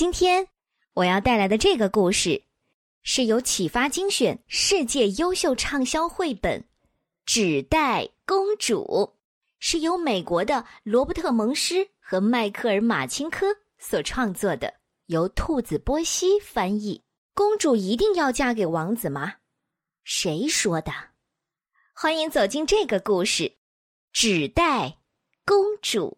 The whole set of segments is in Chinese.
今天我要带来的这个故事，是由启发精选世界优秀畅销绘本《纸袋公主》，是由美国的罗伯特·蒙施和迈克尔·马钦科所创作的，由兔子波西翻译。公主一定要嫁给王子吗？谁说的？欢迎走进这个故事，《纸袋公主》。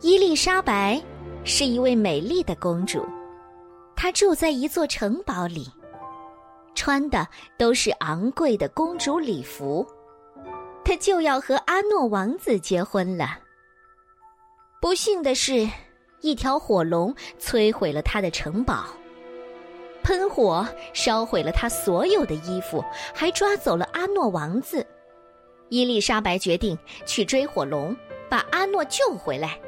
伊丽莎白是一位美丽的公主，她住在一座城堡里，穿的都是昂贵的公主礼服。她就要和阿诺王子结婚了。不幸的是，一条火龙摧毁了他的城堡，喷火烧毁了他所有的衣服，还抓走了阿诺王子。伊丽莎白决定去追火龙，把阿诺救回来。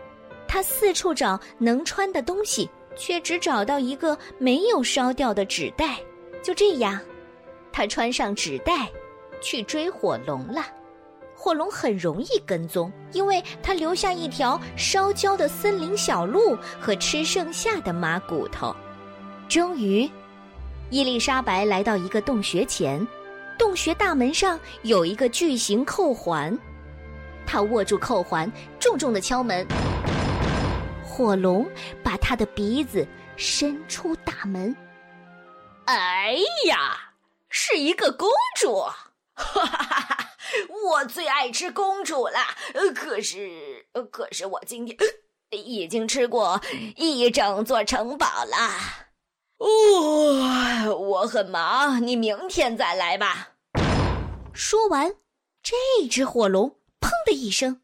他四处找能穿的东西，却只找到一个没有烧掉的纸袋。就这样，他穿上纸袋，去追火龙了。火龙很容易跟踪，因为他留下一条烧焦的森林小路和吃剩下的马骨头。终于，伊丽莎白来到一个洞穴前，洞穴大门上有一个巨型扣环。她握住扣环，重重的敲门。火龙把他的鼻子伸出大门。哎呀，是一个公主！哈哈哈哈！我最爱吃公主了。可是，可是我今天已经吃过一整座城堡了。哦，我很忙，你明天再来吧。说完，这只火龙砰的一声。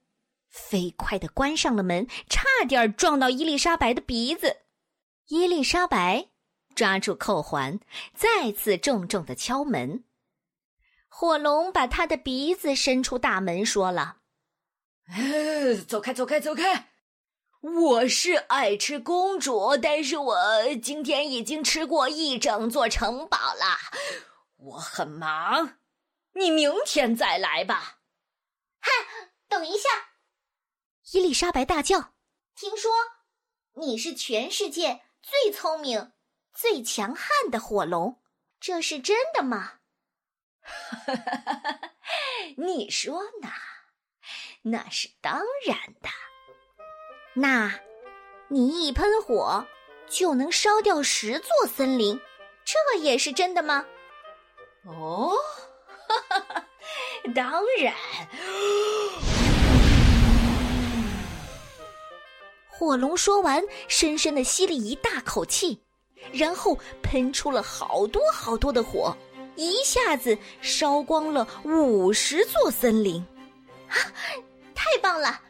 飞快的关上了门，差点撞到伊丽莎白的鼻子。伊丽莎白抓住扣环，再次重重的敲门。火龙把他的鼻子伸出大门，说了：“走开，走开，走开！我是爱吃公主，但是我今天已经吃过一整座城堡了。我很忙，你明天再来吧。”嗨，等一下！伊丽莎白大叫：“听说你是全世界最聪明、最强悍的火龙，这是真的吗？”“ 你说呢？那是当然的。那，你一喷火就能烧掉十座森林，这也是真的吗？”“哦，当然。”火龙说完，深深的吸了一大口气，然后喷出了好多好多的火，一下子烧光了五十座森林。啊，太棒了，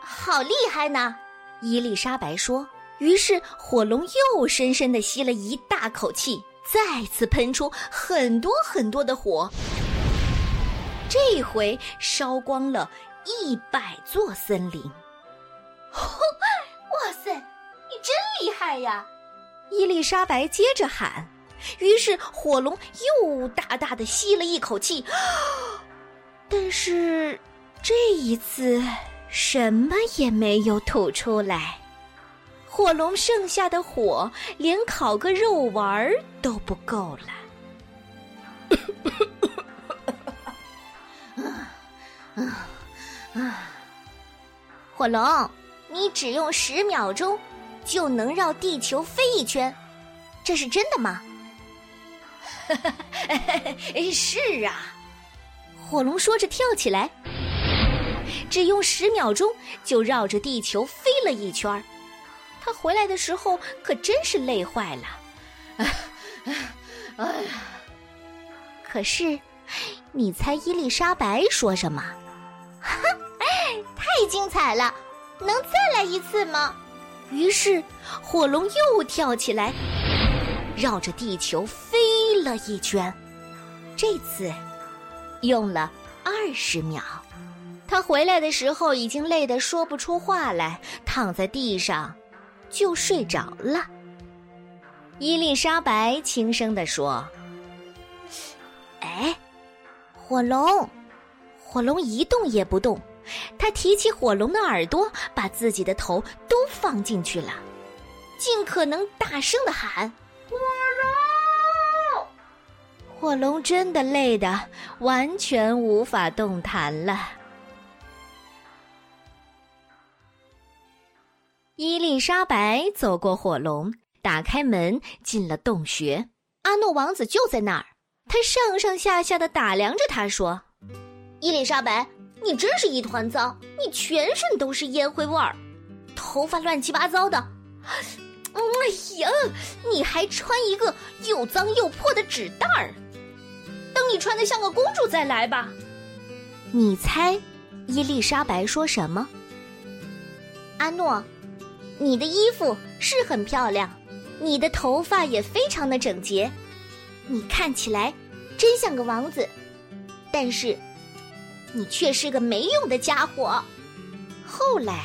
好厉害呢！伊丽莎白说。于是火龙又深深的吸了一大口气，再次喷出很多很多的火，这回烧光了一百座森林。哇塞，你真厉害呀！伊丽莎白接着喊。于是火龙又大大的吸了一口气，但是这一次什么也没有吐出来。火龙剩下的火连烤个肉丸都不够了。火龙。你只用十秒钟就能绕地球飞一圈，这是真的吗？是啊，火龙说着跳起来，只用十秒钟就绕着地球飞了一圈他回来的时候可真是累坏了。哎呀！可是，你猜伊丽莎白说什么？哈，太精彩了！能再来一次吗？于是火龙又跳起来，绕着地球飞了一圈。这次用了二十秒。他回来的时候已经累得说不出话来，躺在地上就睡着了。伊丽莎白轻声地说：“哎，火龙，火龙一动也不动。”他提起火龙的耳朵，把自己的头都放进去了，尽可能大声的喊：“火龙！”火龙真的累得完全无法动弹了。伊丽莎白走过火龙，打开门，进了洞穴。阿诺王子就在那儿，他上上下下的打量着他，说：“伊丽莎白，你真是一团糟，你全身都是烟灰味儿，头发乱七八糟的。哎呀，你还穿一个又脏又破的纸袋儿。等你穿的像个公主再来吧。”你猜，伊丽莎白说什么？阿诺。你的衣服是很漂亮，你的头发也非常的整洁，你看起来真像个王子，但是你却是个没用的家伙。后来，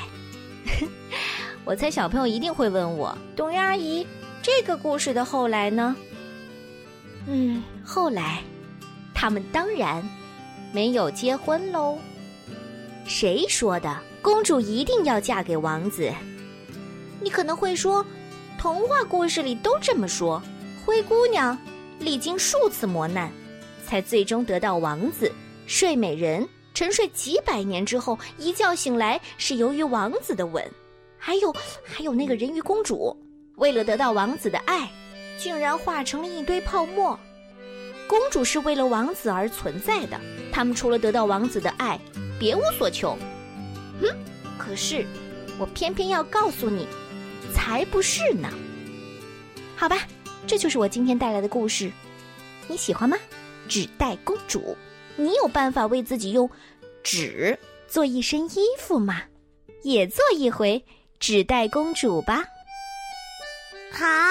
我猜小朋友一定会问我，董月阿姨，这个故事的后来呢？嗯，后来他们当然没有结婚喽。谁说的？公主一定要嫁给王子？你可能会说，童话故事里都这么说。灰姑娘历经数次磨难，才最终得到王子。睡美人沉睡几百年之后，一觉醒来是由于王子的吻。还有，还有那个人鱼公主，为了得到王子的爱，竟然化成了一堆泡沫。公主是为了王子而存在的，他们除了得到王子的爱，别无所求。哼，可是我偏偏要告诉你。才不是呢！好吧，这就是我今天带来的故事，你喜欢吗？纸袋公主，你有办法为自己用纸做一身衣服吗？也做一回纸袋公主吧。好。